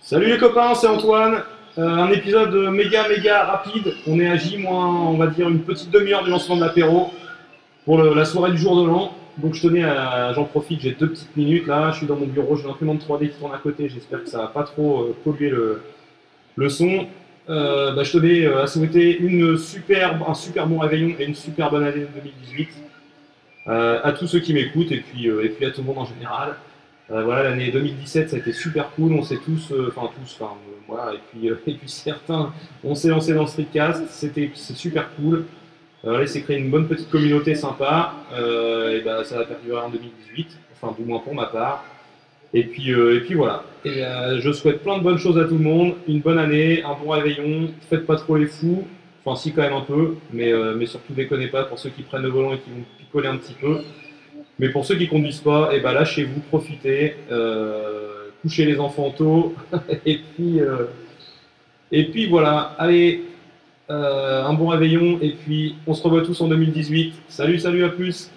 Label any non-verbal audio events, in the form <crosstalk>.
Salut les copains, c'est Antoine. Euh, un épisode méga méga rapide. On est à J moins, on va dire, une petite demi-heure du lancement de l'apéro pour la soirée du jour de l'an. Donc je tenais à, j'en profite, j'ai deux petites minutes là. Je suis dans mon bureau, j'ai l'imprimante 3D qui tourne à côté. J'espère que ça va pas trop euh, polluer le, le son. Euh, bah, je tenais euh, à souhaiter une super, un super bon réveillon et une super bonne année 2018 euh, à tous ceux qui m'écoutent et puis, et puis à tout le monde en général. Euh, voilà, l'année 2017, ça a été super cool. On s'est tous, euh, enfin tous, enfin euh, voilà, et puis, <laughs> et puis certains, on s'est lancé dans streetcast. C'était c'est super cool. Euh, là, c'est créé une bonne petite communauté sympa. Euh, et ben, ça va perdurer en 2018, enfin du moins pour ma part. Et puis, euh, et puis voilà. Et, je souhaite plein de bonnes choses à tout le monde, une bonne année, un bon réveillon. Faites pas trop les fous, enfin si quand même un peu, mais, mais surtout déconnez pas pour ceux qui prennent le volant et qui vont picoler un petit peu. Mais pour ceux qui conduisent pas, et ben lâchez-vous, profitez, euh, couchez les enfants tôt, <laughs> et puis euh, et puis voilà. Allez, euh, un bon réveillon, et puis on se revoit tous en 2018. Salut, salut, à plus.